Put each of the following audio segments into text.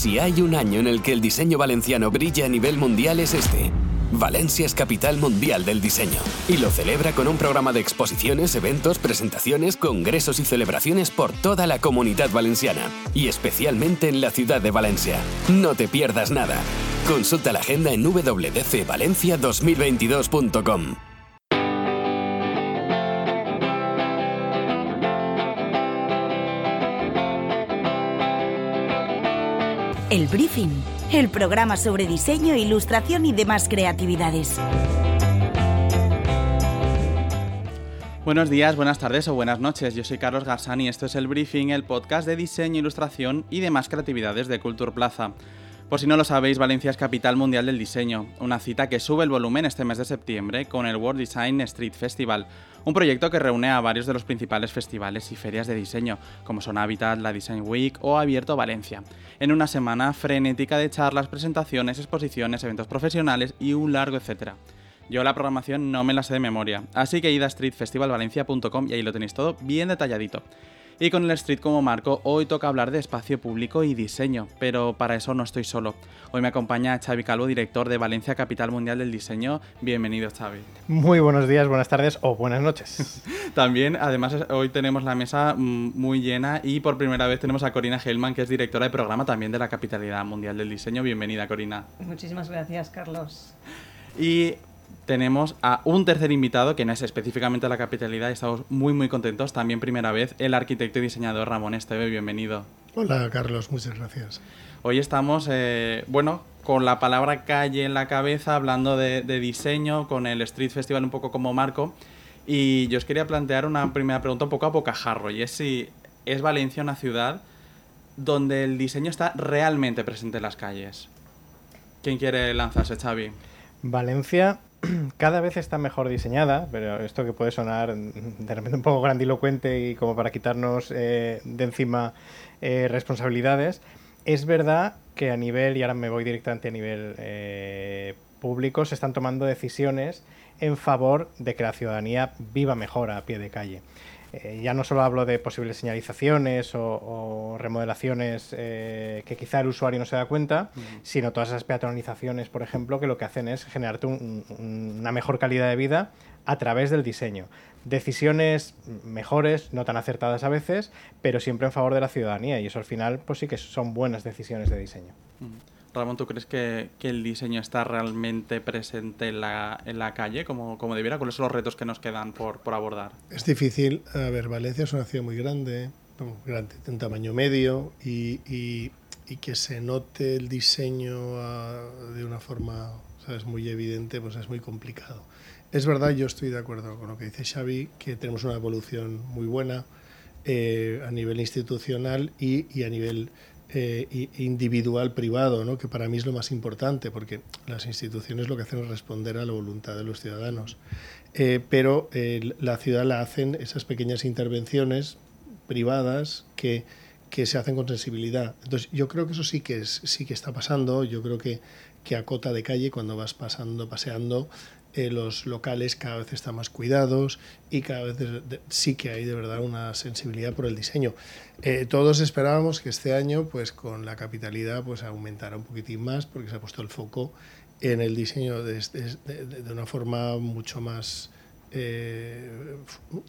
Si hay un año en el que el diseño valenciano brilla a nivel mundial es este. Valencia es capital mundial del diseño y lo celebra con un programa de exposiciones, eventos, presentaciones, congresos y celebraciones por toda la comunidad valenciana y especialmente en la ciudad de Valencia. No te pierdas nada. Consulta la agenda en www.valencia2022.com. El Briefing, el programa sobre diseño, ilustración y demás creatividades. Buenos días, buenas tardes o buenas noches. Yo soy Carlos Garzani y esto es El Briefing, el podcast de diseño, ilustración y demás creatividades de Culture Plaza. Por si no lo sabéis, Valencia es capital mundial del diseño, una cita que sube el volumen este mes de septiembre con el World Design Street Festival, un proyecto que reúne a varios de los principales festivales y ferias de diseño, como son Habitat, la Design Week o Abierto Valencia, en una semana frenética de charlas, presentaciones, exposiciones, eventos profesionales y un largo etcétera. Yo la programación no me la sé de memoria, así que id a streetfestivalvalencia.com y ahí lo tenéis todo bien detalladito. Y con el Street como marco, hoy toca hablar de espacio público y diseño, pero para eso no estoy solo. Hoy me acompaña Xavi Calvo, director de Valencia Capital Mundial del Diseño. Bienvenido, Xavi. Muy buenos días, buenas tardes o buenas noches. También, además, hoy tenemos la mesa mm, muy llena y por primera vez tenemos a Corina Hellman, que es directora de programa también de la Capitalidad Mundial del Diseño. Bienvenida, Corina. Muchísimas gracias, Carlos. Y tenemos a un tercer invitado que no es específicamente la capitalidad. Estamos muy, muy contentos. También primera vez, el arquitecto y diseñador Ramón Esteve. Bienvenido. Hola, Carlos. Muchas gracias. Hoy estamos, eh, bueno, con la palabra calle en la cabeza, hablando de, diseño, con el Street Festival un poco como marco. Y yo os quería plantear una primera pregunta un poco a bocajarro, y es si es Valencia una ciudad donde el diseño está realmente presente en las calles. ¿Quién quiere lanzarse, Xavi? Valencia cada vez está mejor diseñada, pero esto que puede sonar de repente un poco grandilocuente y como para quitarnos eh, de encima eh, responsabilidades, es verdad que a nivel, y ahora me voy directamente a nivel eh, público, se están tomando decisiones en favor de que la ciudadanía viva mejor a pie de calle. Eh, ya no solo hablo de posibles señalizaciones o, remodelaciones eh, que quizá el usuario no se da cuenta, sino todas esas peatonalizaciones, por ejemplo, que lo que hacen es generarte una mejor calidad de vida a través del diseño. Decisiones mejores, no tan acertadas a veces, pero siempre en favor de la ciudadanía y eso al final pues sí que son buenas decisiones de diseño. Ramón, ¿tú crees que, el diseño está realmente presente en la, en la calle como, como, debiera? ¿Cuáles son los retos que nos quedan por, por, abordar? Es difícil. A ver, Valencia es una ciudad muy grande, grande en tamaño medio y, y, que se note el diseño ah, de una forma ¿sabes? muy evidente, pues es muy complicado. Es verdad, yo estoy de acuerdo con lo que dice Xavi, que tenemos una evolución muy buena eh, a nivel institucional y, y a nivel eh, individual privado, ¿no? que para mí es lo más importante, porque las instituciones lo que hacen es responder a la voluntad de los ciudadanos. Eh, pero eh, la ciudad la hacen esas pequeñas intervenciones privadas que, que, se hacen con sensibilidad. Entonces, yo creo que eso sí que, es, sí que está pasando. Yo creo que, que a cota de calle, cuando vas pasando, paseando, eh, los locales cada vez están más cuidados y cada vez sí que hay de verdad una sensibilidad por el diseño. Eh, todos esperábamos que este año, pues con la capitalidad, pues aumentara un poquitín más porque se ha puesto el foco en el diseño de, de, una forma mucho más eh,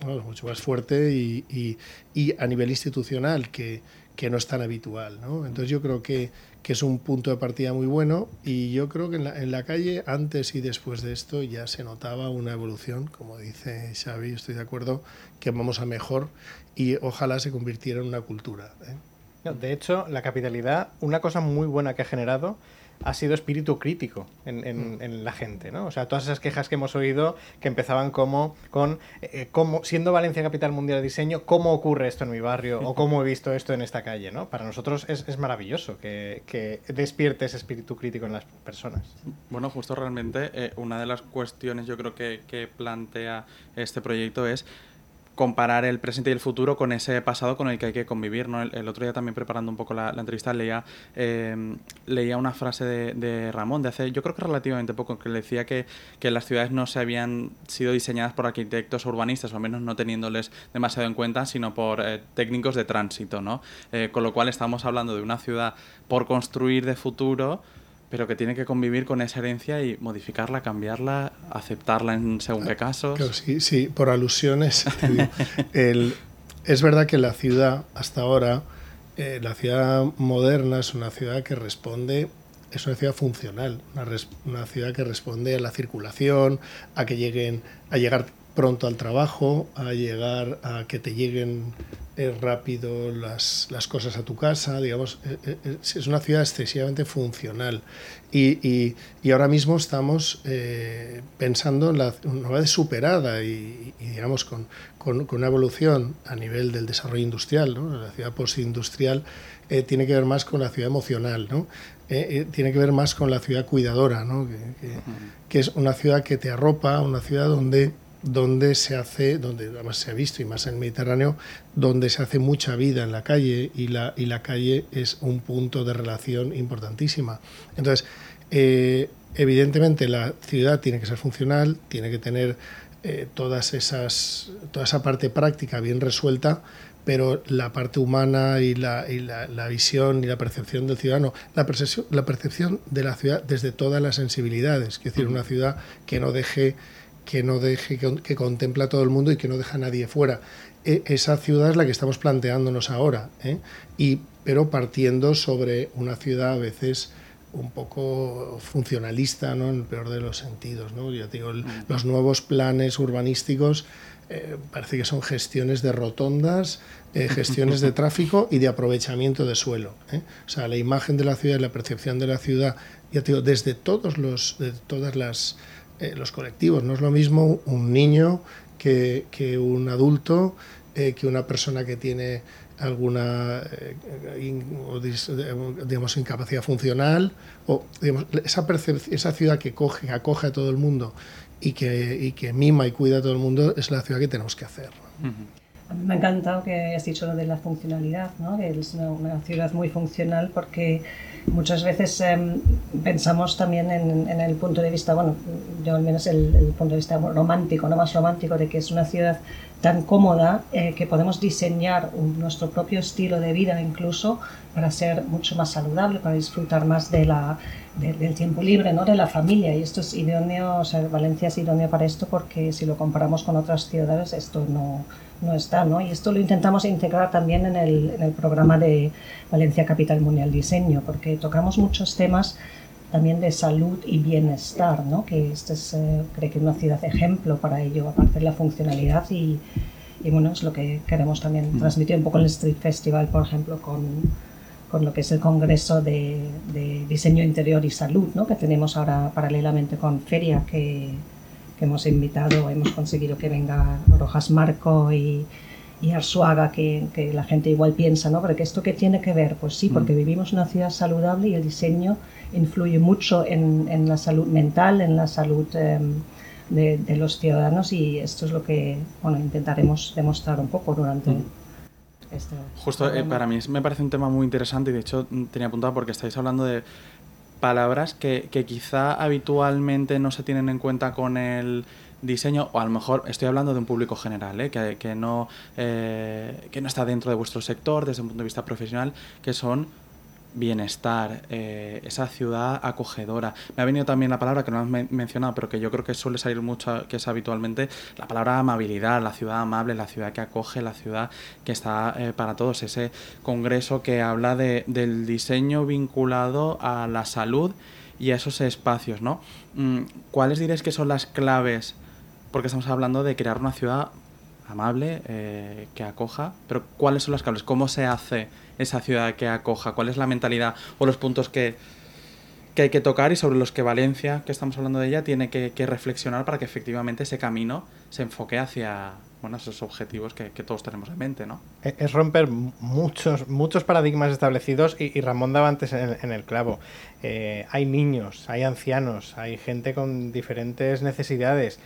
mucho más fuerte y, y, y, a nivel institucional que, que no es tan habitual. ¿no? Entonces yo creo que que es un punto de partida muy bueno y yo creo que en la, en la, calle antes y después de esto ya se notaba una evolución, como dice Xavi, estoy de acuerdo, que vamos a mejor y ojalá se convirtiera en una cultura. ¿eh? De hecho, la capitalidad, una cosa muy buena que ha generado ha sido espíritu crítico en, mm. la gente, ¿no? O sea, todas esas quejas que hemos oído que empezaban como con eh, cómo, siendo Valencia capital mundial de diseño, cómo ocurre esto en mi barrio o cómo he visto esto en esta calle, ¿no? Para nosotros es, maravilloso que, que, despierte ese espíritu crítico en las personas. Bueno, justo realmente eh, una de las cuestiones yo creo que, que plantea este proyecto es comparar el presente y el futuro con ese pasado con el que hay que convivir. ¿no? El, otro día también preparando un poco la, entrevista leía, eh, leía una frase de, Ramón de hace, yo creo que relativamente poco, que le decía que, que, las ciudades no se habían sido diseñadas por arquitectos urbanistas, o al menos no teniéndoles demasiado en cuenta, sino por eh, técnicos de tránsito. ¿no? Eh, con lo cual estamos hablando de una ciudad por construir de futuro pero que tiene que convivir con esa herencia y modificarla, cambiarla, aceptarla en según qué casos. Claro, sí, sí, por alusiones. es verdad que la ciudad, hasta ahora, eh, la ciudad moderna es una ciudad que responde, es una ciudad funcional, una, una, ciudad que responde a la circulación, a que lleguen, a llegar pronto al trabajo, a llegar a que te lleguen eh, rápido las, las, cosas a tu casa, digamos, eh, eh, es una ciudad excesivamente funcional. Y, y, y ahora mismo estamos pensando en la, una vez superada y, digamos, con, con, con, una evolución a nivel del desarrollo industrial, ¿no? la ciudad postindustrial tiene que ver más con la ciudad emocional, ¿no? tiene que ver más con la ciudad cuidadora, ¿no? que, que, que es una ciudad que te arropa, una ciudad donde donde se hace, donde además se ha visto y más en el Mediterráneo, donde se hace mucha vida en la calle y la, y la calle es un punto de relación importantísima. Entonces, eh, evidentemente la ciudad tiene que ser funcional, tiene que tener eh, todas esas, toda esa parte práctica bien resuelta, pero la parte humana y la, y la, la, visión y la percepción del ciudadano, la percepción, la percepción de la ciudad desde todas las sensibilidades, es decir, una ciudad que no deje que no deje, que, contempla a todo el mundo y que no deja a nadie fuera. E, esa ciudad es la que estamos planteándonos ahora, ¿eh? y, pero partiendo sobre una ciudad a veces un poco funcionalista, ¿no? en el peor de los sentidos. ¿no? Ya digo, mm. los nuevos planes urbanísticos eh, parece que son gestiones de rotondas, eh, gestiones de tráfico y de aprovechamiento de suelo. O sea, la imagen de la ciudad y la percepción de la ciudad, ya digo, desde todos los, de todas las eh, los colectivos. No es lo mismo un niño que, que un adulto, eh, que una persona que tiene alguna eh, digamos, incapacidad funcional, o digamos, esa, esa ciudad que coge, acoge a todo el mundo y que, y que mima y cuida a todo el mundo, es la ciudad que tenemos que hacer. Me ha encantado que hayas dicho lo de la funcionalidad, ¿no? que es una ciudad muy funcional porque muchas veces em, pensamos también en, el punto de vista, bueno, yo al menos el, punto de vista romántico, no más romántico, de que es una ciudad tan cómoda eh, que podemos diseñar nuestro propio estilo de vida incluso para ser mucho más saludable, para disfrutar más de la, del tiempo libre, ¿no? de la familia. Y esto es idóneo, o sea, Valencia es idóneo para esto porque si lo comparamos con otras ciudades, esto no, no está. ¿no? Y esto lo intentamos integrar también en el, en el programa de Valencia Capital Mundial Diseño, porque tocamos muchos temas también de salud y bienestar, ¿no? que este es, eh, creo que una ciudad ejemplo para ello, aparte de la funcionalidad y, y bueno, es lo que queremos también transmitir un poco en el Street Festival, por ejemplo, con, con lo que es el Congreso de, de, Diseño Interior y Salud, ¿no? que tenemos ahora paralelamente con Feria, que, que hemos invitado, hemos conseguido que venga Rojas Marco y, y Arzuaga, que, que, la gente igual piensa, ¿no? Porque esto qué tiene que ver? Pues sí, porque mm. vivimos en una ciudad saludable y el diseño influye mucho en, en la salud mental, en la salud em, de, de, los ciudadanos y esto es lo que bueno, intentaremos demostrar un poco durante... Mm. Este Justo eh, para mí me parece un tema muy interesante y de hecho tenía apuntado porque estáis hablando de palabras que, que quizá habitualmente no se tienen en cuenta con el diseño, o a lo mejor estoy hablando de un público general, ¿eh? que, que, no, eh, que no está dentro de vuestro sector desde un punto de vista profesional, que son bienestar, eh, esa ciudad acogedora. Me ha venido también la palabra que no has mencionado, pero que yo creo que suele salir mucho, que es habitualmente la palabra amabilidad, la ciudad amable, la ciudad que acoge, la ciudad que está eh, para todos. Ese congreso que habla de, del diseño vinculado a la salud y a esos espacios, ¿no? Mm, ¿Cuáles diréis que son las claves? Porque estamos hablando de crear una ciudad amable, eh, que acoja, pero ¿cuáles son las claves? ¿Cómo se hace esa ciudad que acoja? ¿Cuál es la mentalidad o los puntos que, que hay que tocar y sobre los que Valencia, que estamos hablando de ella, tiene que, reflexionar para que efectivamente ese camino se enfoque hacia bueno, esos objetivos que, todos tenemos en mente, ¿no? E, es romper muchos, muchos paradigmas establecidos y, Ramón daba antes en, el clavo. Eh, hay niños, hay ancianos, hay gente con diferentes necesidades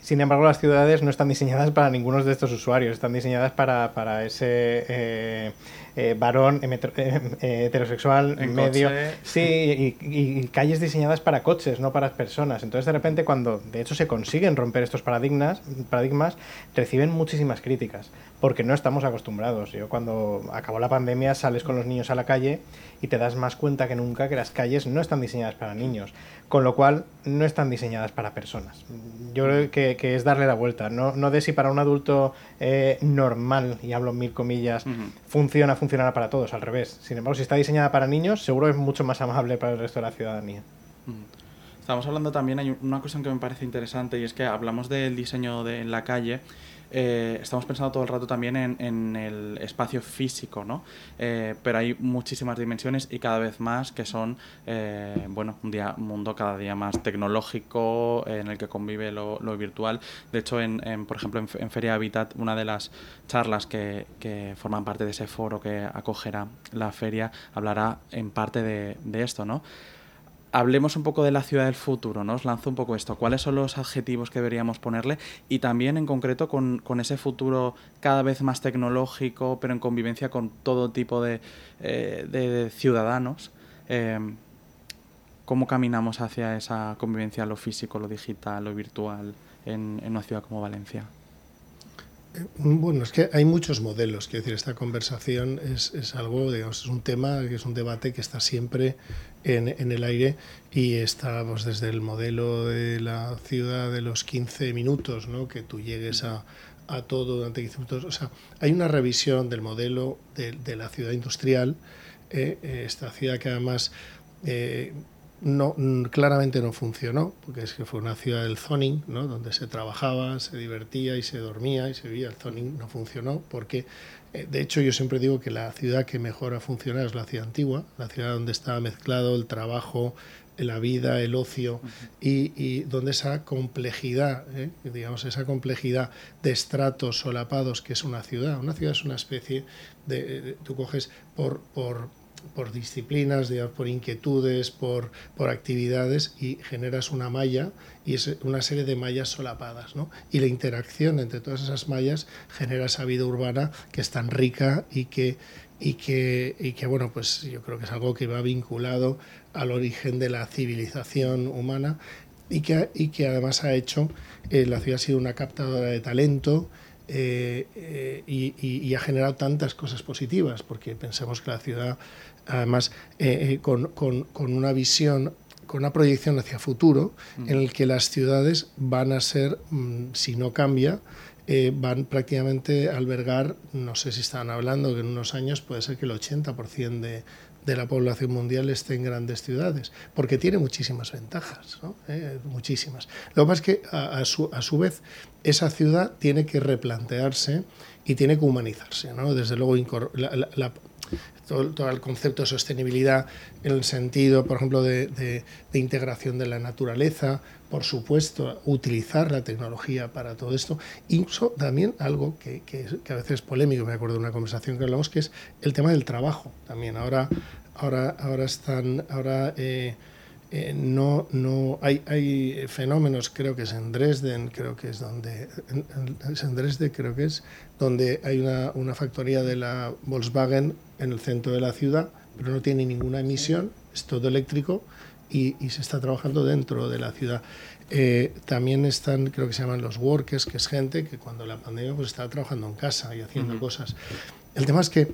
Sin embargo, las ciudades no están diseñadas para ninguno de estos usuarios, están diseñadas para, para ese eh, eh, varón eh, heterosexual En medio. coche. Sí, y, y- calles diseñadas para coches, no para personas. Entonces, de repente, cuando de hecho se consiguen romper estos paradigmas, paradigmas reciben muchísimas críticas, porque no estamos acostumbrados. Yo cuando acabó la pandemia sales con los niños a la calle y te das más cuenta que nunca que las calles no están diseñadas para niños, con lo cual no están diseñadas para personas. Yo creo que, que es darle la vuelta, no, no de si para un adulto eh, normal, y hablo mil comillas, funciona, funcionará para todos, al revés. Sin embargo, si está diseñada para niños, seguro es mucho más amable para el resto de la ciudadanía. Estamos hablando también, hay una cuestión que me parece interesante y es que hablamos del diseño de, en la calle. Eh, estamos pensando todo el rato también en, el espacio físico, ¿no? Eh, pero hay muchísimas dimensiones y cada vez más que son, eh, bueno, un, día, un mundo cada día más tecnológico en el que convive lo, lo virtual. De hecho, en, por ejemplo, en, en Feria Habitat, una de las charlas que, que forman parte de ese foro que acogerá la feria hablará en parte de, de esto, ¿no? Hablemos un poco de la ciudad del futuro, ¿no? Os lanzo un poco esto. ¿Cuáles son los adjetivos que deberíamos ponerle? Y también en concreto con, con ese futuro cada vez más tecnológico, pero en convivencia con todo tipo de, eh, de ciudadanos. Eh, ¿Cómo caminamos hacia esa convivencia, lo físico, lo digital, lo virtual, en, en una ciudad como Valencia? Bueno, es que hay muchos modelos. Quiero decir, esta conversación es, es algo, digamos, es un tema, es un debate que está siempre en, en el aire y está pues, desde el modelo de la ciudad de los 15 minutos, ¿no? que tú llegues a, a todo durante 15 minutos. O sea, hay una revisión del modelo de, de la ciudad industrial, eh, eh, esta ciudad que además eh, no, claramente no funcionó, porque es que fue una ciudad del zoning, ¿no? donde se trabajaba, se divertía y se dormía y se vivía. El zoning no funcionó porque, eh, de hecho, yo siempre digo que la ciudad que mejor ha funcionado es la ciudad antigua, la ciudad donde estaba mezclado el trabajo, la vida, el ocio y, y donde esa complejidad, ¿eh? digamos, esa complejidad de estratos solapados que es una ciudad. Una ciudad es una especie de, de- tú coges por, por, por disciplinas, digamos, por inquietudes, por, por actividades y generas una malla y es una serie de mallas solapadas. ¿no? Y la interacción entre todas esas mallas genera esa vida urbana que es tan rica y que, y que, y que bueno, pues yo creo que es algo que va vinculado al origen de la civilización humana y que, y que además ha hecho, eh, la ciudad ha sido una captadora de talento, eh, eh, y, y- y ha generado tantas cosas positivas, porque pensemos que la ciudad, además, eh, con, con- con una visión, con una proyección hacia futuro, en el que las ciudades van a ser, mm, si no cambia, eh, van prácticamente a albergar, no sé si están hablando que en unos años puede ser que el 80% de, de la población mundial esté en grandes ciudades, porque tiene muchísimas ventajas, ¿no? Eh, muchísimas. Lo que pasa es que a, a su, a su vez esa ciudad tiene que replantearse y tiene que humanizarse, ¿no? Desde luego la- la- la- todo, todo el concepto de sostenibilidad en el sentido, por ejemplo, de, integración de la naturaleza, por supuesto, utilizar la tecnología para todo esto, incluso también algo que, que a veces es polémico, me acuerdo de una conversación que hablamos, que es el tema del trabajo también. Ahora, ahora, ahora están, ahora eh, eh, no, no hay, hay fenómenos, creo que es en Dresden, creo que es donde, en- en- es en Dresde, creo que es, donde hay una, una factoría de la Volkswagen en el centro de la ciudad, pero no tiene ninguna emisión, es todo eléctrico y, y se está trabajando dentro de la ciudad. Eh, también están, creo que se llaman los workers, que es gente que cuando la pandemia pues estaba trabajando en casa y haciendo cosas. El tema es que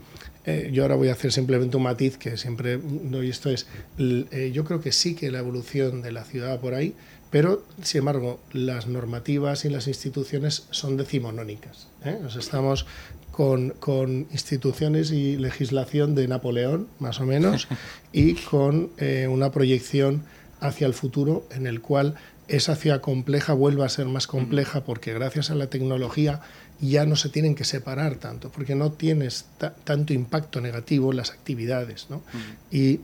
eh, yo ahora voy a hacer simplemente un matiz que siempre doy esto es, eh, yo creo que sí que la evolución de la ciudad por ahí, pero sin embargo las normativas y las instituciones son decimonónicas. ¿eh? Nos estamos con, con instituciones y legislación de Napoleón, más o menos, y con eh, una proyección hacia el futuro en el cual esa ciudad compleja vuelva a ser más compleja porque gracias a la tecnología ya no se tienen que separar tanto, porque no tienes ta- tanto impacto negativo en las actividades. ¿no? Y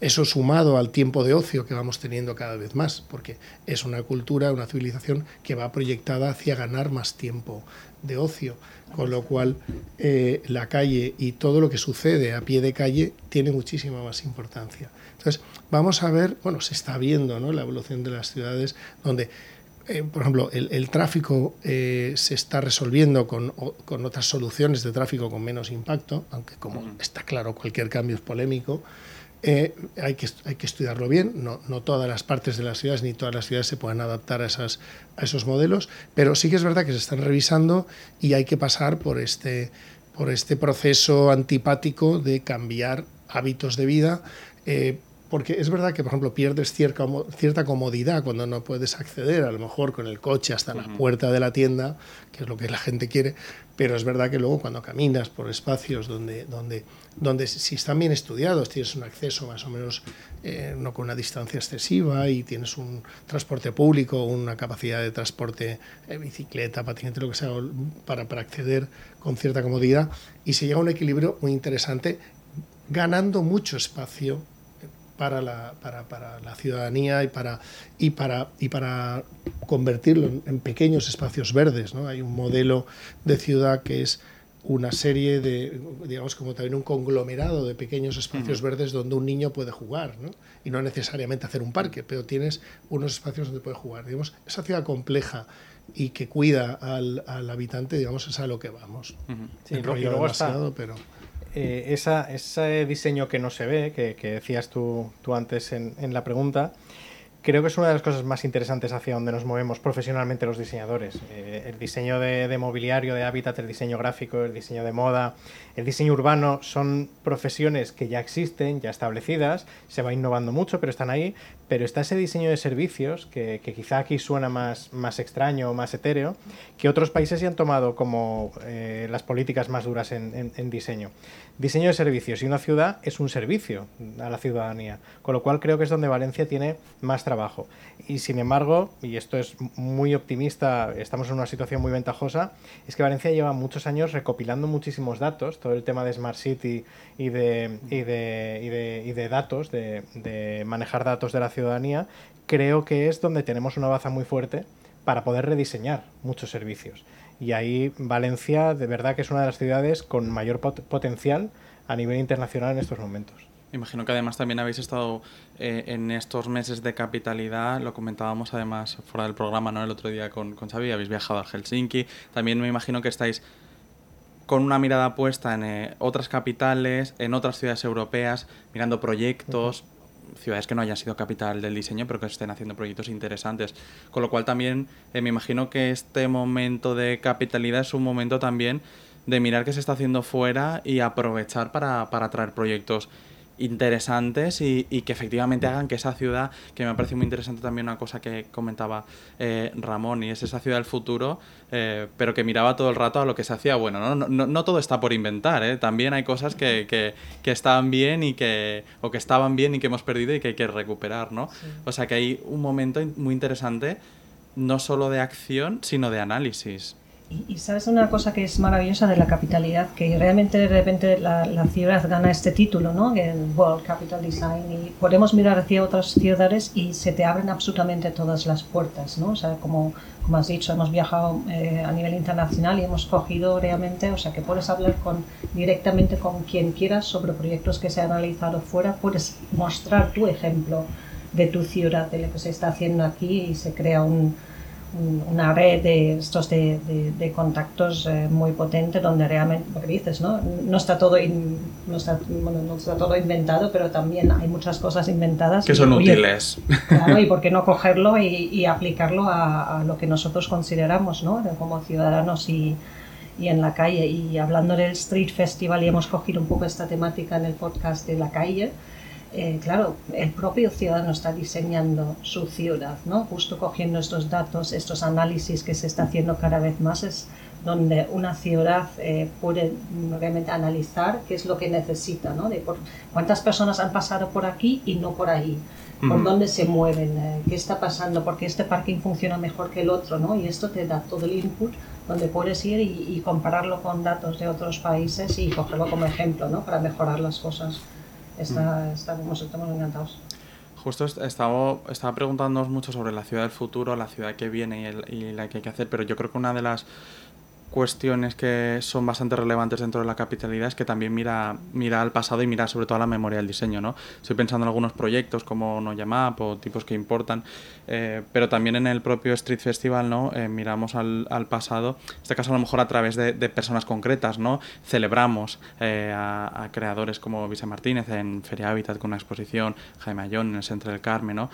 eso sumado al tiempo de ocio que vamos teniendo cada vez más, porque es una cultura, una civilización que va proyectada hacia ganar más tiempo de ocio, con lo cual eh, la calle y todo lo que sucede a pie de calle tiene muchísima más importancia. Entonces, vamos a ver, bueno, se está viendo ¿no? la evolución de las ciudades, donde eh, por ejemplo, el, tráfico eh, se está resolviendo con, con, otras soluciones de tráfico con menos impacto, aunque como está claro cualquier cambio es polémico, eh, hay, que, hay que estudiarlo bien. No, no, todas las partes de las ciudades ni todas las ciudades se pueden adaptar a, esas, a esos modelos, pero sí que es verdad que se están revisando y hay que pasar por este, por este proceso antipático de cambiar hábitos de vida porque es verdad que, por ejemplo, pierdes cierta, comodidad cuando no puedes acceder, a lo mejor con el coche hasta la puerta de la tienda, que es lo que la gente quiere, pero es verdad que luego cuando caminas por espacios donde, donde, donde si están bien estudiados, tienes un acceso más o menos eh, no con una distancia excesiva y tienes un transporte público, una capacidad de transporte, eh, bicicleta, patinete, lo que sea, para, para acceder con cierta comodidad, y se llega a un equilibrio muy interesante, ganando mucho espacio para la, para, para la ciudadanía y para, y para, y para convertirlo en, pequeños espacios verdes. ¿no? Hay un modelo de ciudad que es una serie de, digamos, como también un conglomerado de pequeños espacios verdes donde un niño puede jugar, ¿no? Y no necesariamente hacer un parque, pero tienes unos espacios donde puede jugar. Digamos, esa ciudad compleja y que cuida al, al habitante, digamos, es a lo que vamos. Sí, luego está, pero... Eh, esa, ese diseño que no se ve, que, decías tú, tú antes en, en, la pregunta, creo que es una de las cosas más interesantes hacia donde nos movemos profesionalmente los diseñadores. Eh, el diseño de, de, mobiliario, de hábitat, el diseño gráfico, el diseño de moda, el diseño urbano son profesiones que ya existen, ya establecidas, se va innovando mucho, pero están ahí. Pero está ese diseño de servicios que, que quizá aquí suena más, más extraño o más etéreo, que otros países ya han tomado como eh, las políticas más duras en, en, en diseño. Diseño de servicios y una ciudad es un servicio a la ciudadanía, con lo cual creo que es donde Valencia tiene más trabajo. Y sin embargo, y esto es muy optimista, estamos en una situación muy ventajosa, es que Valencia lleva muchos años recopilando muchísimos datos, todo el tema de Smart City y de, y de, y de, y de datos, de, manejar datos de la ciudadanía, creo que es donde tenemos una baza muy fuerte para poder rediseñar muchos servicios. Y ahí Valencia de verdad que es una de las ciudades con mayor pot potencial a nivel internacional en estos momentos. Imagino que además también habéis estado eh, en estos meses de capitalidad, lo comentábamos además fuera del programa, ¿no? El otro día con, con Xavi, habéis viajado a Helsinki. También me imagino que estáis con una mirada puesta en eh, otras capitales, en otras ciudades europeas, mirando proyectos, uh -huh ciudades que no hayan sido capital del diseño, pero que estén haciendo proyectos interesantes. Con lo cual también eh, me imagino que este momento de capitalidad es un momento también de mirar qué se está haciendo fuera y aprovechar para, para traer proyectos interesantes y, y, que efectivamente hagan que esa ciudad, que me parece muy interesante también una cosa que comentaba eh, Ramón, y es esa ciudad del futuro, eh, pero que miraba todo el rato a lo que se hacía bueno. No, no, no, no todo está por inventar, ¿eh? también hay cosas que, que, que, estaban bien y que, o que estaban bien y que hemos perdido y que hay que recuperar. ¿no? Sí. O sea que hay un momento muy interesante, no solo de acción, sino de análisis. Y, sabes una cosa que es maravillosa de la capitalidad, que realmente de repente la, ciudad gana este título, ¿no? El World Capital Design, y podemos mirar hacia otras ciudades y se te abren absolutamente todas las puertas, ¿no? O sea, como, como has dicho, hemos viajado eh, a nivel internacional y hemos cogido realmente, o sea, que puedes hablar con, directamente con quien quieras sobre proyectos que se han realizado fuera, puedes mostrar tu ejemplo de tu ciudad, de lo que se está haciendo aquí y se crea un una red de estos de, de, de contactos eh, muy potente donde realmente lo que dices no no está todo in, no, está, bueno, no está todo inventado pero también hay muchas cosas inventadas que son y, útiles. claro y por qué no cogerlo y, y aplicarlo a, a, lo que nosotros consideramos no como ciudadanos y, y en la calle. Y hablando del Street Festival y hemos cogido un poco esta temática en el podcast de la calle eh, claro, el propio ciudadano está diseñando su ciudad, ¿no? Justo cogiendo estos datos, estos análisis que se está haciendo cada vez más, es donde una ciudad eh, puede realmente analizar qué es lo que necesita, ¿no? De por, cuántas personas han pasado por aquí y no por ahí, por uh -huh. dónde se mueven, eh, qué está pasando, por qué este parking funciona mejor que el otro, ¿no? Y esto te da todo el input donde puedes ir y, y compararlo con datos de otros países y cogerlo como ejemplo, ¿no? Para mejorar las cosas está, estamos, estamos encantados. Justo estaba, estaba preguntándonos mucho sobre la ciudad del futuro, la ciudad que viene y, el, y, la que hay que hacer, pero yo creo que una de las cuestiones que son bastante relevantes dentro de la capitalidad es que también mira, mira al pasado y mira sobre todo a la memoria del diseño. ¿no? Estoy pensando en algunos proyectos como No Map o tipos que importan, eh, pero también en el propio Street Festival ¿no? Eh, miramos al, al, pasado, en este caso a lo mejor a través de, de personas concretas. ¿no? Celebramos eh, a, a, creadores como Visa Martínez en Feria Habitat con una exposición, Jaime Ayón en el Centro del Carmen. ¿no?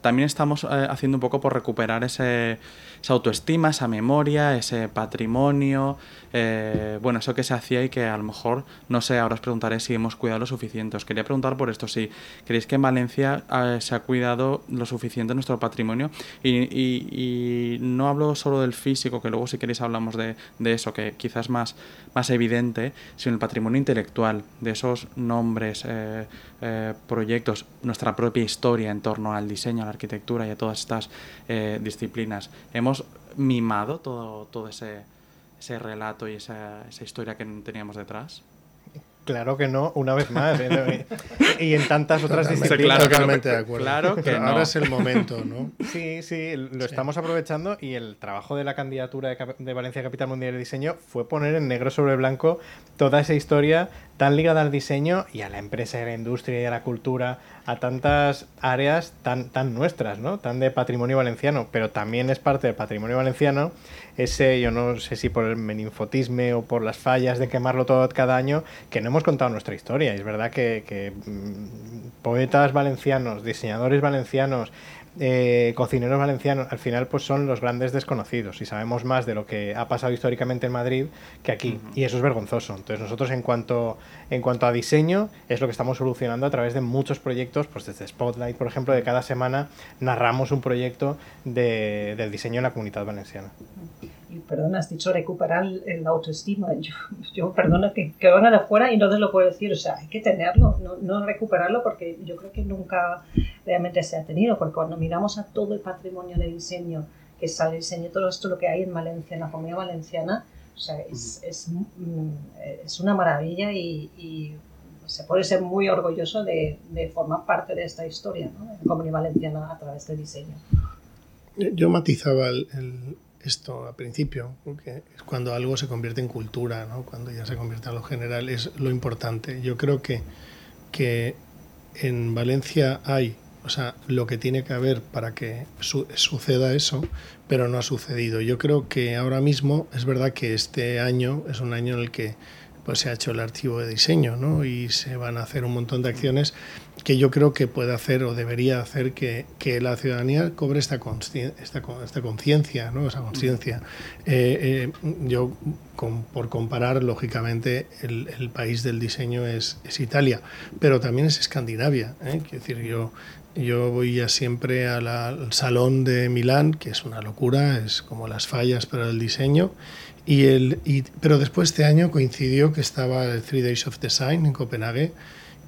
también estamos haciendo un poco por recuperar ese, esa autoestima, esa memoria, ese patrimonio patrimonio, eh, bueno, eso que se hacía y que a lo mejor, no sé, ahora os preguntaré si hemos cuidado lo suficiente. Os quería preguntar por esto, si creéis que en Valencia eh, se ha cuidado lo suficiente nuestro patrimonio y, no hablo solo del físico, que luego si queréis hablamos de, eso, que quizás más, más evidente, sino el patrimonio intelectual, de esos nombres, eh, proyectos, nuestra propia historia en torno al diseño, a la arquitectura y a todas estas disciplinas. Hemos mimado todo, todo ese, ese relato y esa, esa historia que teníamos detrás? Claro que no, una vez más. ¿eh? y en tantas otras disciplinas. Claro, totalmente de acuerdo. Claro que Pero ahora es el momento, ¿no? Sí, sí, lo estamos aprovechando y el trabajo de la candidatura de, de, Valencia Capital Mundial de Diseño fue poner en negro sobre blanco toda esa historia tan ligada al diseño y a la empresa y a la industria y a la cultura, a tantas áreas tan, tan nuestras, ¿no? Tan de patrimonio valenciano, pero también es parte del patrimonio valenciano ese, yo no sé si por el meninfotisme o por las fallas de quemarlo todo cada año, que no hemos contado nuestra historia. Es verdad que, que mm, poetas valencianos, diseñadores valencianos, eh, cocineros valencianos, al final pues son los grandes desconocidos y sabemos más de lo que ha pasado históricamente en Madrid que aquí. Y eso es vergonzoso. Entonces nosotros en cuanto, en cuanto a diseño es lo que estamos solucionando a través de muchos proyectos, pues desde Spotlight por ejemplo, de cada semana narramos un proyecto de, del diseño en la comunidad valenciana y perdona, has dicho recuperar la autoestima. Yo, yo perdona que, que van de afuera y te lo puedo decir. O sea, hay que tenerlo, no, no, recuperarlo porque yo creo que nunca realmente se ha tenido. Porque cuando miramos a todo el patrimonio de diseño que sale diseño, todo esto lo que hay en Valencia, en la comunidad valenciana, o sea, es, es, mm, es una maravilla y, y, se puede ser muy orgulloso de, de formar parte de esta historia, ¿no? la comunidad valenciana a través del diseño. Yo matizaba el, el esto al principio, porque es cuando algo se convierte en cultura, ¿no? cuando ya se convierte en lo general, es lo importante. Yo creo que, que en Valencia hay, o sea, lo que tiene que haber para que su suceda eso, pero no ha sucedido. Yo creo que ahora mismo es verdad que este año es un año en el que pues se ha hecho el archivo de diseño ¿no? y se van a hacer un montón de acciones que yo creo que puede hacer o debería hacer que, que la ciudadanía cobre esta esta, esta conciencia, ¿no? esa conciencia. Eh, eh, yo, con, por comparar, lógicamente, el, el, país del diseño es, es Italia, pero también es Escandinavia. ¿eh? Quiero decir, yo, yo voy ya siempre la, al Salón de Milán, que es una locura, es como las fallas para el diseño. Y el, y, pero después este año coincidió que estaba el Three Days of Design en Copenhague,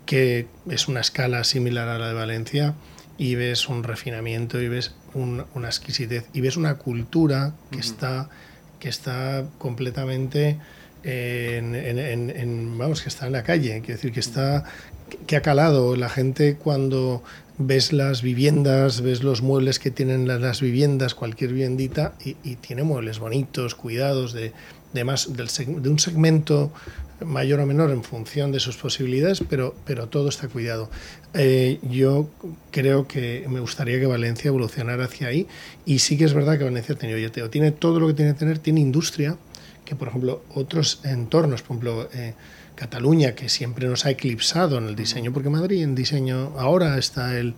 que es una escala similar a la de Valencia, y ves un refinamiento y ves un, una exquisitez y ves una cultura que, uh -huh. está, que está completamente en, en, en, vamos, que está en la calle, quiero decir, que está que ha calado la gente cuando ves las viviendas, ves los muebles que tienen las, viviendas, cualquier viviendita, y, y, tiene muebles bonitos, cuidados, de, de, más, del, de un segmento mayor o menor en función de sus posibilidades, pero, pero todo está cuidado. Eh, yo creo que me gustaría que Valencia evolucionara hacia ahí, y sí que es verdad que Valencia tiene, tiene todo lo que tiene que tener, tiene industria, que por ejemplo otros entornos, por ejemplo... Eh, Cataluña, que siempre nos ha eclipsado en el diseño, porque Madrid en diseño ahora está el,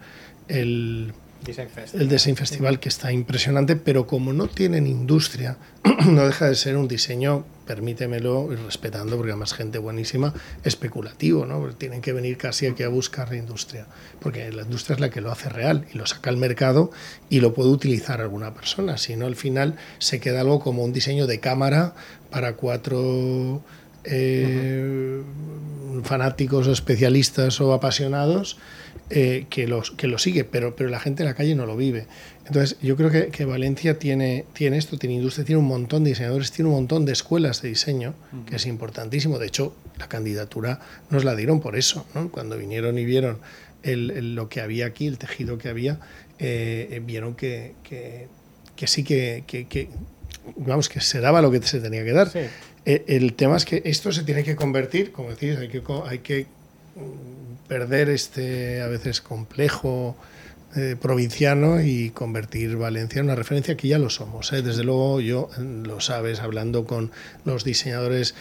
el, el Design Festival, que está impresionante, pero como no tienen industria, no deja de ser un diseño, permítemelo, y respetando, porque además gente buenísima, especulativo, ¿no? Porque tienen que venir casi aquí a buscar industria, porque la industria es la que lo hace real y lo saca al mercado y lo puede utilizar alguna persona, si no al final se queda algo como un diseño de cámara para cuatro eh, fanáticos o especialistas o apasionados eh, que, los, que lo sigue, pero, pero la gente en la calle no lo vive. Entonces, yo creo que, que, Valencia tiene, tiene esto, tiene industria, tiene un montón de diseñadores, tiene un montón de escuelas de diseño, uh -huh. que es importantísimo. De hecho, la candidatura nos la dieron por eso, ¿no? Cuando vinieron y vieron el, el, lo que había aquí, el tejido que había, eh, vieron que, que, que sí que, que vamos, que se daba lo que se tenía que dar. Eh, el tema es que esto se tiene que convertir, como decís, hay que, hay que mm, perder este a veces complejo eh, provinciano y convertir Valencia en una referencia que ya lo somos. ¿eh? Desde luego, yo lo sabes, hablando con los diseñadores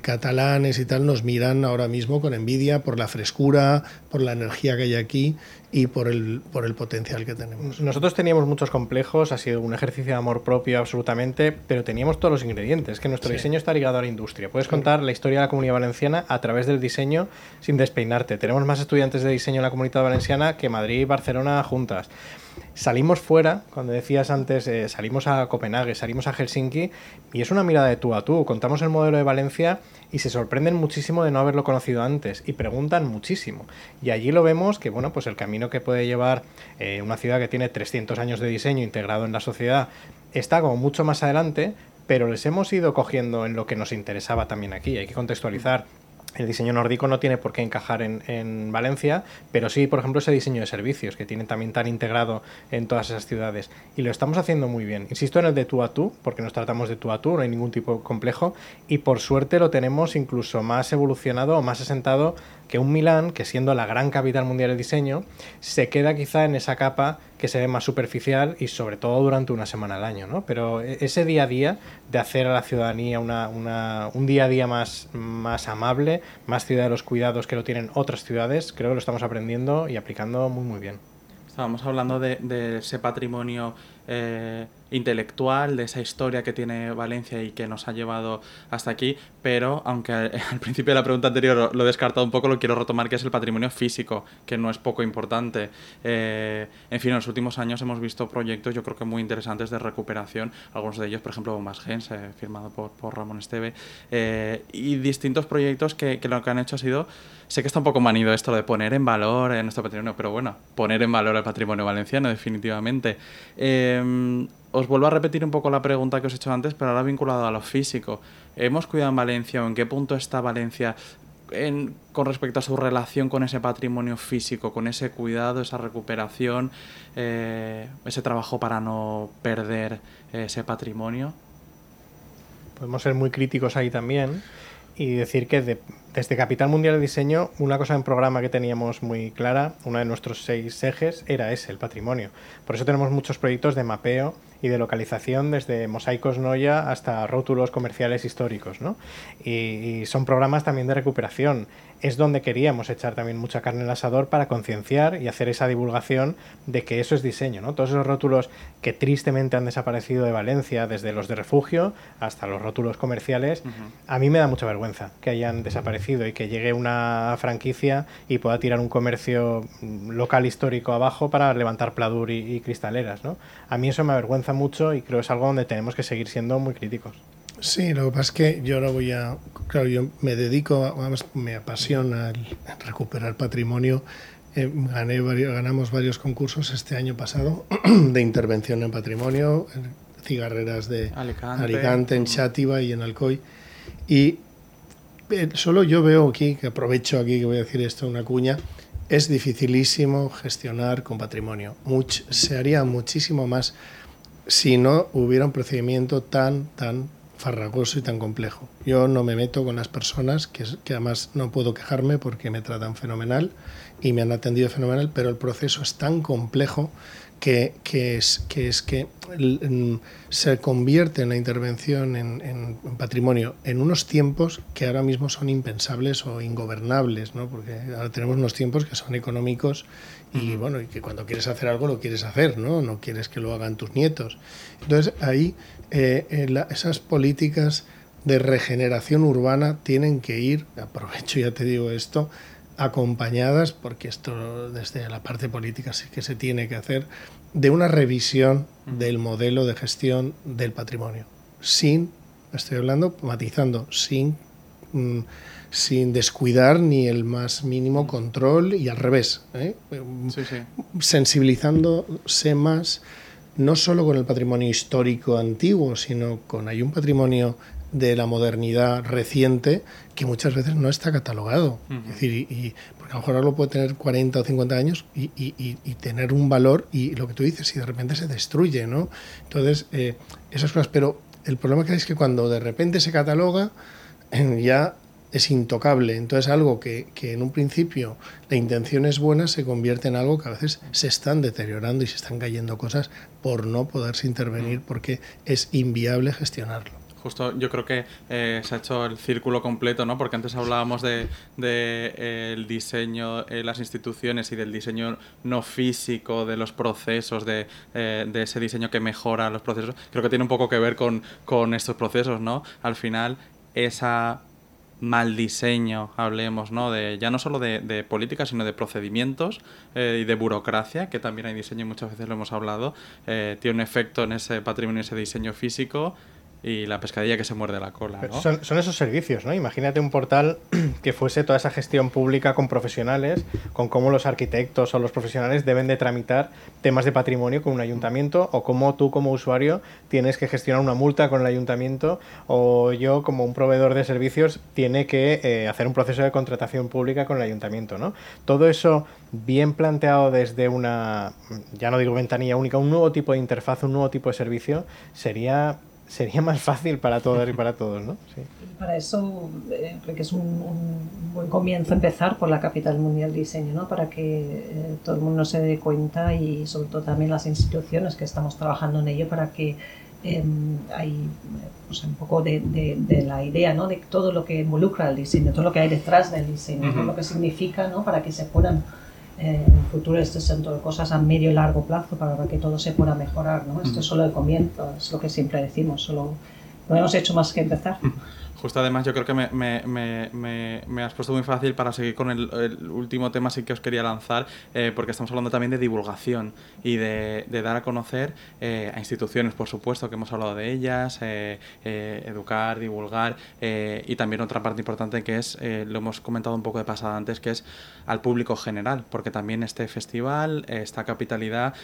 catalanes y tal, nos miran ahora mismo con envidia por la frescura, por la energía que hay aquí y por el, por el potencial que tenemos. Nosotros teníamos muchos complejos, ha sido un ejercicio de amor propio absolutamente, pero teníamos todos los ingredientes, que nuestro diseño está ligado a la industria. Puedes contar la historia de la comunidad valenciana a través del diseño sin despeinarte. Tenemos más estudiantes de diseño en la comunidad valenciana que Madrid y Juntas. Salimos fuera, cuando decías antes, eh, salimos a Copenhague, salimos a Helsinki, y es una mirada de tú a tú. Contamos el modelo de Valencia y se sorprenden muchísimo de no haberlo conocido antes y preguntan muchísimo. Y allí lo vemos que, bueno, pues el camino que puede llevar eh, una ciudad que tiene 300 años de diseño integrado en la sociedad está como mucho más adelante, pero les hemos ido cogiendo en lo que nos interesaba también aquí. Hay que contextualizar el diseño nórdico no tiene por qué encajar en, Valencia, pero sí, por ejemplo, ese diseño de servicios que tiene también tan integrado en todas esas ciudades. Y lo estamos haciendo muy bien. Insisto en el de tú a tú, porque nos tratamos de tú a tú, no hay ningún tipo complejo. Y por suerte lo tenemos incluso más evolucionado o más asentado que un Milán, que siendo la gran capital mundial del diseño, se queda quizá en esa capa que se ve más superficial y sobre todo durante una semana al año, ¿no? Pero e-, ese día a día de hacer a la ciudadanía una, un día a día más, más amable, más ciudad de los cuidados que lo tienen otras ciudades, creo que lo estamos aprendiendo y aplicando muy muy bien. Estábamos hablando de, de ese patrimonio eh, intelectual de esa historia que tiene Valencia y que nos ha llevado hasta aquí, pero aunque al principio de la pregunta anterior lo he descartado un poco, lo quiero retomar, que es el patrimonio físico, que no es poco importante. Eh, en fin, en los últimos años hemos visto proyectos yo creo que muy interesantes de recuperación, algunos de ellos, por ejemplo, Bombas Gens, eh, firmado por, por, Ramón Esteve, y distintos proyectos que, que lo que han hecho ha sido sé que está un poco manido esto de poner en valor nuestro patrimonio, pero bueno, poner en valor el patrimonio valenciano, definitivamente. Eh, os vuelvo a repetir un poco la pregunta que os he hecho antes, pero ahora vinculado a lo físico. ¿Hemos cuidado en Valencia o en qué punto está Valencia con respecto a su relación con ese patrimonio físico, con ese cuidado, esa recuperación, eh, ese trabajo para no perder ese patrimonio? Podemos ser muy críticos ahí también y decir que desde Capital Mundial de Diseño, una cosa en programa que teníamos muy clara, uno de nuestros seis ejes, era ese, el patrimonio. Por eso tenemos muchos proyectos de mapeo y de localización desde mosaicos Noya hasta rótulos comerciales históricos. ¿no? Y, son programas también de recuperación. Es donde queríamos echar también mucha carne al asador para concienciar y hacer esa divulgación de que eso es diseño. ¿no? Todos esos rótulos que tristemente han desaparecido de Valencia, desde los de refugio hasta los rótulos comerciales, a mí me da mucha vergüenza que hayan desaparecido y que llegue una franquicia y pueda tirar un comercio local histórico abajo para levantar pladur y, y cristaleras. ¿no? A mí eso me avergüenza mucho y creo que es algo donde tenemos que seguir siendo muy críticos. Sí, lo que pasa es que yo ahora voy a. Claro, yo me dedico, me apasiona el recuperar patrimonio. Eh, gané varios, ganamos varios concursos este año pasado de intervención en patrimonio, en cigarreras de Alicante, en Chátiva y en Alcoy. Y solo yo veo aquí, que aprovecho aquí que voy a decir esto, una cuña, es dificilísimo gestionar con patrimonio. Much, se haría muchísimo más si no hubiera un procedimiento tan, tan farragoso y tan complejo. Yo no me meto con las personas, que, que, además no puedo quejarme porque me tratan fenomenal y me han atendido fenomenal, pero el proceso es tan complejo que, que es que, es que se convierte en la intervención en, en, patrimonio en unos tiempos que ahora mismo son impensables o ingobernables, ¿no? porque ahora tenemos unos tiempos que son económicos y bueno, y que cuando quieres hacer algo lo quieres hacer, ¿no? No quieres que lo hagan tus nietos. Entonces ahí eh, esas políticas de regeneración urbana tienen que ir, aprovecho ya te digo esto, acompañadas, porque esto desde la parte política sí que se tiene que hacer, de una revisión del modelo de gestión del patrimonio. Sin, estoy hablando, matizando, sin... Mm, sin descuidar ni el más mínimo control y al revés, ¿eh? sensibilizándose más no solo con el patrimonio histórico antiguo, sino con hay un patrimonio de la modernidad reciente que muchas veces no está catalogado. Es decir, y, porque a lo mejor ahora lo puede tener 40 o 50 años y, y, tener un valor y lo que tú dices, y de repente se destruye, ¿no? Entonces, eh, esas cosas, pero el problema que hay es que cuando de repente se cataloga, ya es intocable. Entonces algo que, que, en un principio la intención es buena se convierte en algo que a veces se están deteriorando y se están cayendo cosas por no poderse intervenir porque es inviable gestionarlo. Justo yo creo que eh, se ha hecho el círculo completo, ¿no? Porque antes hablábamos de, de eh, el diseño en las instituciones y del diseño no físico de los procesos, de, eh, de, ese diseño que mejora los procesos. Creo que tiene un poco que ver con, con estos procesos, ¿no? Al final, esa mal diseño, hablemos, ¿no? De, ya no solo de, de política, sino de procedimientos eh, y de burocracia, que también hay diseño y muchas veces lo hemos hablado, eh, tiene un efecto en ese patrimonio, ese diseño físico y la pescadilla que se muerde la cola. ¿no? Son, son, esos servicios, ¿no? Imagínate un portal que fuese toda esa gestión pública con profesionales, con cómo los arquitectos o los profesionales deben de tramitar temas de patrimonio con un ayuntamiento o cómo tú como usuario tienes que gestionar una multa con el ayuntamiento o yo como un proveedor de servicios tiene que eh, hacer un proceso de contratación pública con el ayuntamiento, ¿no? Todo eso bien planteado desde una, ya no digo ventanilla única, un nuevo tipo de interfaz, un nuevo tipo de servicio, sería sería más fácil para todas y para todos, ¿no? Sí. Para eso eh, creo que es un, un, buen comienzo empezar por la capital mundial del diseño, ¿no? Para que eh, todo el mundo se dé cuenta y sobre todo también las instituciones que estamos trabajando en ello para que eh, hay pues, un poco de, de, de, la idea, ¿no? De todo lo que involucra el diseño, todo lo que hay detrás del diseño, uh -huh. todo lo que significa, ¿no? Para que se puedan en el futuro este son todo cosas a medio y largo plazo para que todo se pueda mejorar. ¿no? Esto es solo el comienzo, es lo que siempre decimos, solo no hemos hecho más que empezar. Justo además yo creo que me, me, me, me, has puesto muy fácil para seguir con el, el, último tema sí que os quería lanzar, eh, porque estamos hablando también de divulgación y de, de dar a conocer eh, a instituciones, por supuesto, que hemos hablado de ellas, eh, educar, divulgar, y también otra parte importante que es, lo hemos comentado un poco de pasada antes, que es al público general, porque también este festival, esta capitalidad,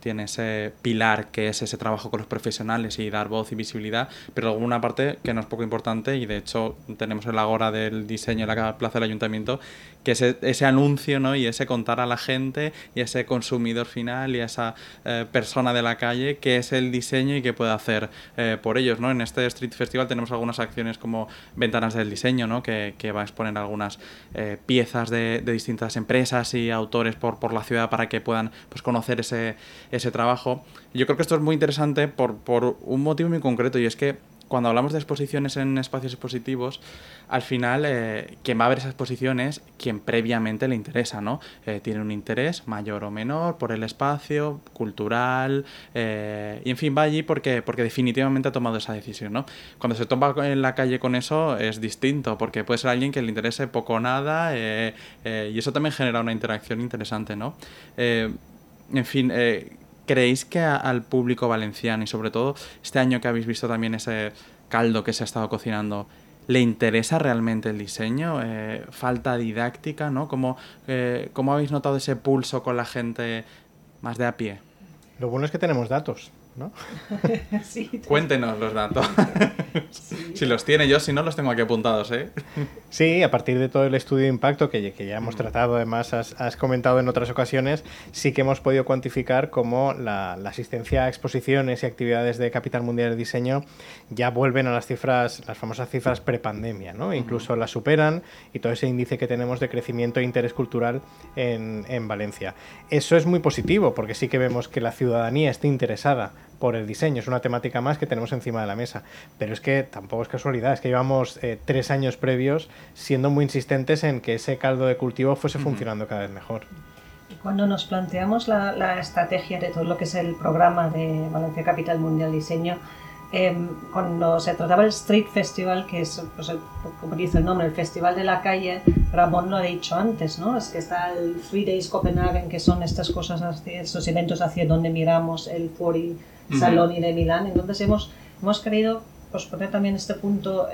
tiene ese pilar que es ese trabajo con los profesionales y dar voz y visibilidad, pero alguna parte que no es poco importante y de hecho tenemos el agora del diseño en la plaza del ayuntamiento que es ese anuncio ¿no? y ese contar a la gente y ese consumidor final y esa eh, persona de la calle que es el diseño y que puede hacer eh, por ellos. ¿no? En este Street Festival tenemos algunas acciones como Ventanas del Diseño, ¿no? que, que va a exponer algunas eh, piezas de, de, distintas empresas y autores por, por la ciudad para que puedan pues, conocer ese, ese trabajo. Yo creo que esto es muy interesante por, por un motivo muy concreto y es que cuando hablamos de exposiciones en espacios expositivos, al final eh, quien va a ver esas exposiciones, quien previamente le interesa, ¿no? Eh, tiene un interés mayor o menor por el espacio, cultural, eh, y en fin, va allí porque, porque definitivamente ha tomado esa decisión, ¿no? Cuando se toma en la calle con eso es distinto, porque puede ser alguien que le interese poco o nada, y eso también genera una interacción interesante, ¿no? en fin, ¿Creéis que a, al público valenciano y sobre todo este año que habéis visto también ese caldo que se ha estado cocinando, ¿le interesa realmente el diseño? Eh, ¿Falta didáctica? ¿no? ¿Cómo, eh, ¿Cómo habéis notado ese pulso con la gente más de a pie? Lo bueno es que tenemos datos. ¿No? sí, Cuéntenos los datos. sí. si los tiene yo, si no, los tengo aquí apuntados. ¿eh? Sí, a partir de todo el estudio de impacto que, que ya hemos tratado, además has, has, comentado en otras ocasiones, sí que hemos podido cuantificar cómo la, la, asistencia a exposiciones y actividades de Capital Mundial de Diseño ya vuelven a las cifras, las famosas cifras prepandemia, ¿no? Incluso las superan y todo ese índice que tenemos de crecimiento e interés cultural en, en Valencia. Eso es muy positivo porque sí que vemos que la ciudadanía está interesada por el diseño. Es una temática más que tenemos encima de la mesa. Pero es que tampoco es casualidad, es que llevamos eh, tres años previos siendo muy insistentes en que ese caldo de cultivo fuese funcionando cada vez mejor. Y cuando nos planteamos la, la, estrategia de todo lo que es el programa de Valencia Capital Mundial Diseño, eh, cuando se trataba el Street Festival, que es, pues el, como dice el nombre, el Festival de la Calle, Ramón lo ha dicho antes, ¿no? Es que está el Three Days Copenhagen, que son estas cosas, estos eventos hacia donde miramos el 40 Saloni de Milán. Entonces hemos, hemos querido pues, poner también este punto,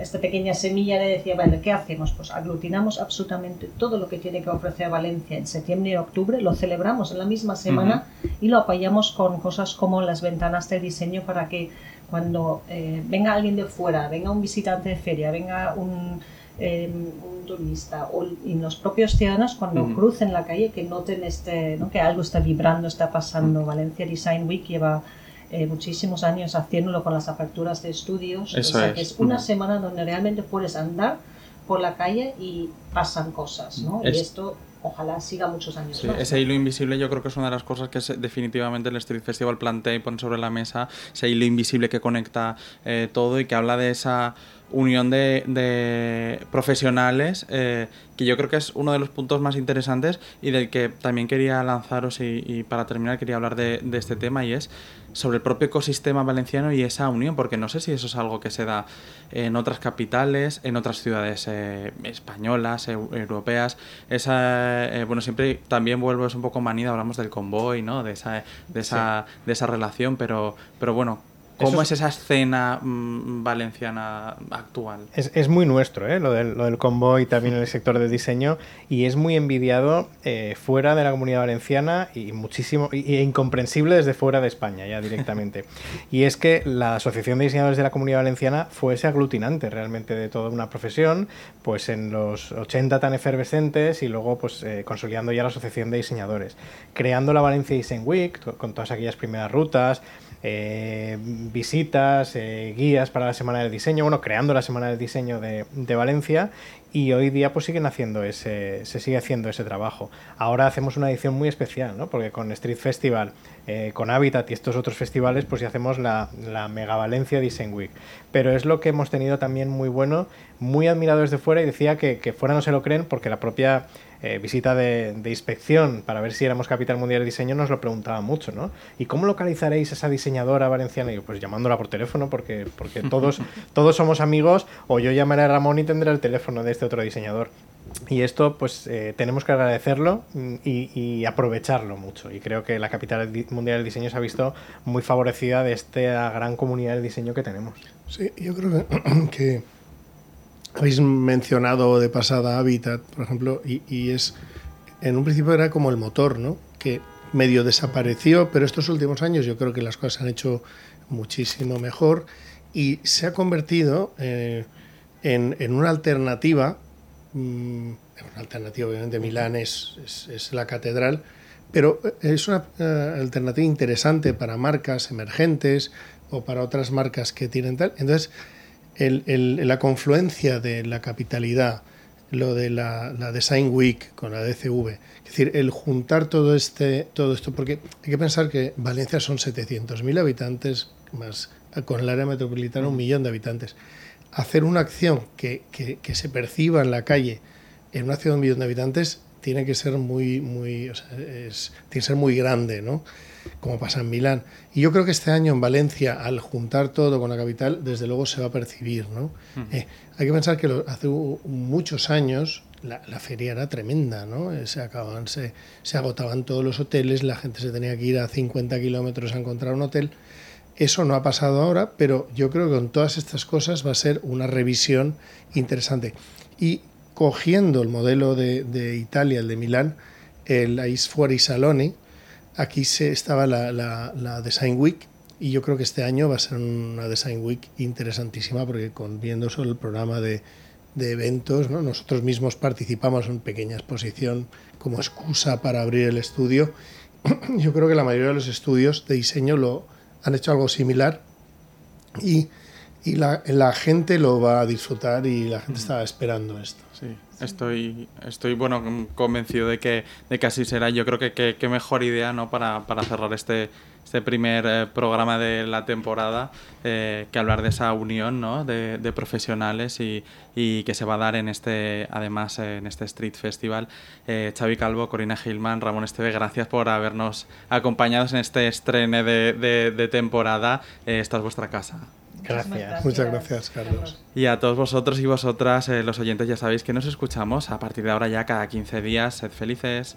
esta pequeña semilla de decir, bueno, ¿qué hacemos? Pues aglutinamos absolutamente todo lo que tiene que ofrecer Valencia en septiembre y octubre, lo celebramos en la misma semana y lo apoyamos con cosas como las ventanas de diseño para que cuando eh, venga alguien de fuera, venga un visitante de feria, venga un eh, un turista o, y los propios ciudadanos cuando uh -huh. crucen la calle que noten este, ¿no? que algo está vibrando, está pasando. Valencia Design Week lleva eh, muchísimos años haciéndolo con las aperturas de estudios. Eso o sea, es. que es una semana donde realmente puedes andar por la calle y pasan cosas, ¿no? Es- Y esto ojalá siga muchos años Sí, más. ese hilo invisible yo creo que es una de las cosas que definitivamente el Street Festival plantea y pone sobre la mesa, ese hilo invisible que conecta eh, todo y que habla de esa unión de, de profesionales eh, que yo creo que es uno de los puntos más interesantes y del que también quería lanzaros y, y para terminar quería hablar de, de este tema y es sobre el propio ecosistema valenciano y esa unión, porque no sé si eso es algo que se da en otras capitales, en otras ciudades eh, españolas, eu- europeas. Esa, eh, bueno, siempre también vuelvo, es un poco manida, hablamos del convoy, ¿no? De esa, de esa, de esa relación, pero, pero bueno, ¿cómo Eso es esa escena mm, valenciana actual? Es, es muy nuestro, ¿eh? lo, del, lo del convoy también en el sector del diseño y es muy envidiado eh, fuera de la comunidad valenciana y muchísimo y, e incomprensible desde fuera de España ya directamente. y es que la Asociación de Diseñadores de la Comunidad Valenciana fue ese aglutinante realmente de toda una profesión, pues en los 80 tan efervescentes y luego pues eh, consolidando ya la Asociación de Diseñadores, creando la Valencia Design Week con todas aquellas primeras rutas, eh, visitas, eh, guías para la Semana del Diseño, bueno, creando la Semana del Diseño de, de Valencia y hoy día pues siguen haciendo ese, se sigue haciendo ese trabajo. Ahora hacemos una edición muy especial, ¿no? Porque con Street Festival, eh, con Habitat y estos otros festivales, pues ya hacemos la, la Mega Valencia Design Week. Pero es lo que hemos tenido también muy bueno, muy admirado desde fuera y decía que, que fuera no se lo creen porque la propia eh, visita de, de inspección para ver si éramos capital mundial de diseño nos lo preguntaba mucho, ¿no? ¿Y cómo localizaréis a esa diseñadora valenciana? Y yo, pues llamándola por teléfono porque, porque todos, todos somos amigos o yo llamaré a Ramón y tendré el teléfono de este otro diseñador. Y esto, pues eh, tenemos que agradecerlo mm, y, y aprovecharlo mucho. Y creo que la capital di- mundial del diseño se ha visto muy favorecida de esta gran comunidad del diseño que tenemos. Sí, yo creo que, que habéis mencionado de pasada Habitat, por ejemplo, y, es, en un principio era como el motor, ¿no? Que medio desapareció, pero estos últimos años yo creo que las cosas se han hecho muchísimo mejor y se ha convertido eh, en, una alternativa, mm, una alternativa obviamente Milán es, es- la catedral, pero es una eh, alternativa interesante para marcas emergentes o para otras marcas que tienen tal. Entonces, el- el- la confluencia de la capitalidad, lo de la, la Design Week con la DCV, es decir, el juntar todo, este, todo esto, porque hay que pensar que Valencia son 700.000 habitantes, más con el área metropolitana un millón de habitantes. Hacer una acción que, que- que se perciba en la calle en una ciudad de un millón de habitantes tiene que ser muy, muy, o sea, es- tiene que ser muy grande, ¿no? Como pasa en Milán. Y yo creo que este año en Valencia, al juntar todo con la capital, desde luego se va a percibir, ¿no? Eh, hay que pensar que lo- hace muchos años la, la feria era tremenda, ¿no? Eh, Se acababan, se, se agotaban todos los hoteles, la gente se tenía que ir a 50 kilómetros a encontrar un hotel. Eso no ha pasado ahora, pero yo creo que con todas estas cosas va a ser una revisión interesante. Y cogiendo el modelo de, de Italia, el de Milán, el Ais Fuori Saloni, aquí se estaba la, la- la Design Week y yo creo que este año va a ser una Design Week interesantísima porque con viendo solo el programa de, de eventos, ¿no? nosotros mismos participamos en pequeña exposición como excusa para abrir el estudio. Yo creo que la mayoría de los estudios de diseño lo han hecho algo similar y, y la, la gente lo va a disfrutar y la gente está esperando esto. Sí, estoy, estoy bueno, convencido de que, de que así será. Yo creo que qué mejor idea ¿no? para, para cerrar este, este primer eh, programa de la temporada eh, que hablar de esa unión ¿no? de, de profesionales y, y que se va a dar en este, además en este Street Festival. Eh, Xavi Calvo, Corina Gilman, Ramón Esteve, gracias por habernos acompañado en este estreno de, de- de temporada. Eh, esta es vuestra casa. Gracias. Muchas gracias, Carlos. Y a todos vosotros y vosotras, eh, los oyentes, ya sabéis que nos escuchamos a partir de ahora ya cada 15 días. Sed felices.